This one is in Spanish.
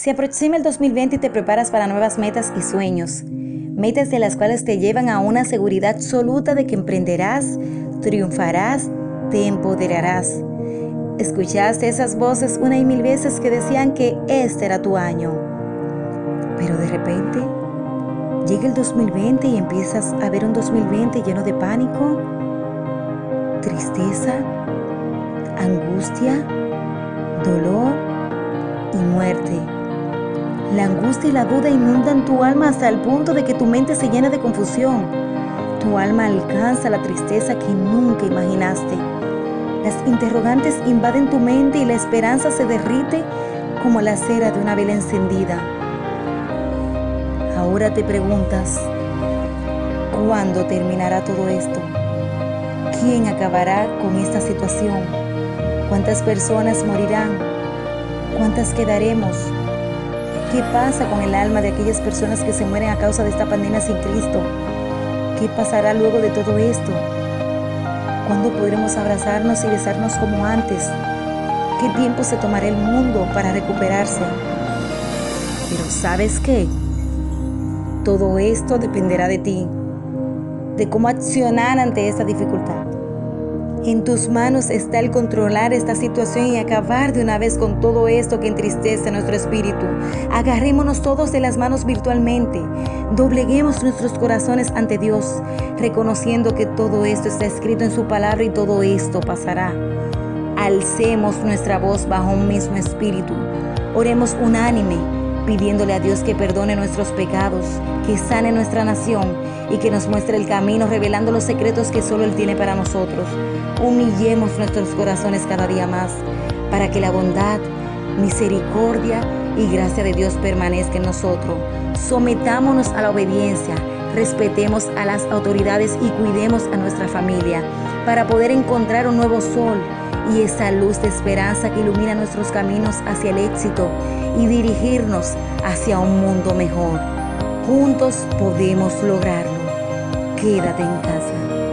Se aproxima el 2020 y te preparas para nuevas metas y sueños. Metas de las cuales te llevan a una seguridad absoluta de que emprenderás, triunfarás, te empoderarás. Escuchaste esas voces una y mil veces que decían que este era tu año. Pero de repente llega el 2020 y empiezas a ver un 2020 lleno de pánico, tristeza, angustia, dolor y muerte. La angustia y la duda inundan tu alma hasta el punto de que tu mente se llena de confusión. Tu alma alcanza la tristeza que nunca imaginaste. Las interrogantes invaden tu mente y la esperanza se derrite como la cera de una vela encendida. Ahora te preguntas, ¿cuándo terminará todo esto? ¿Quién acabará con esta situación? ¿Cuántas personas morirán? ¿Cuántas quedaremos? ¿Qué pasa con el alma de aquellas personas que se mueren a causa de esta pandemia sin Cristo? ¿Qué pasará luego de todo esto? ¿Cuándo podremos abrazarnos y besarnos como antes? ¿Qué tiempo se tomará el mundo para recuperarse? Pero ¿sabes qué? Todo esto dependerá de ti, de cómo accionar ante esta dificultad. En tus manos está el controlar esta situación y acabar de una vez con todo esto que entristece nuestro espíritu. Agarrémonos todos de las manos virtualmente. Dobleguemos nuestros corazones ante Dios, reconociendo que todo esto está escrito en su palabra y todo esto pasará. Alcemos nuestra voz bajo un mismo espíritu. Oremos unánime pidiéndole a Dios que perdone nuestros pecados, que sane nuestra nación y que nos muestre el camino, revelando los secretos que solo Él tiene para nosotros. Humillemos nuestros corazones cada día más para que la bondad, misericordia y gracia de Dios permanezca en nosotros. Sometámonos a la obediencia, respetemos a las autoridades y cuidemos a nuestra familia para poder encontrar un nuevo sol y esa luz de esperanza que ilumina nuestros caminos hacia el éxito y dirigirnos hacia un mundo mejor. Juntos podemos lograrlo. Quédate en casa.